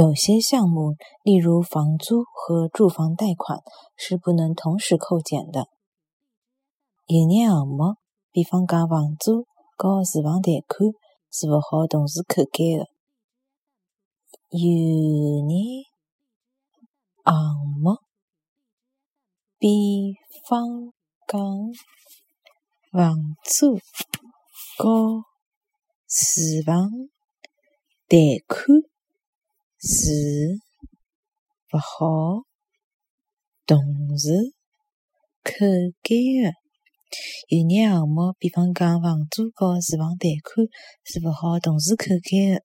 有些项目，例如房租和住房贷款，是不能同时扣减的。有眼项目，比方讲房租和住房贷款，是勿好同时扣减的。有眼项目，比方讲房租和住房贷款。是勿好同时扣减的。有眼项目，比方讲房租和住房贷款，是勿好同时扣减的。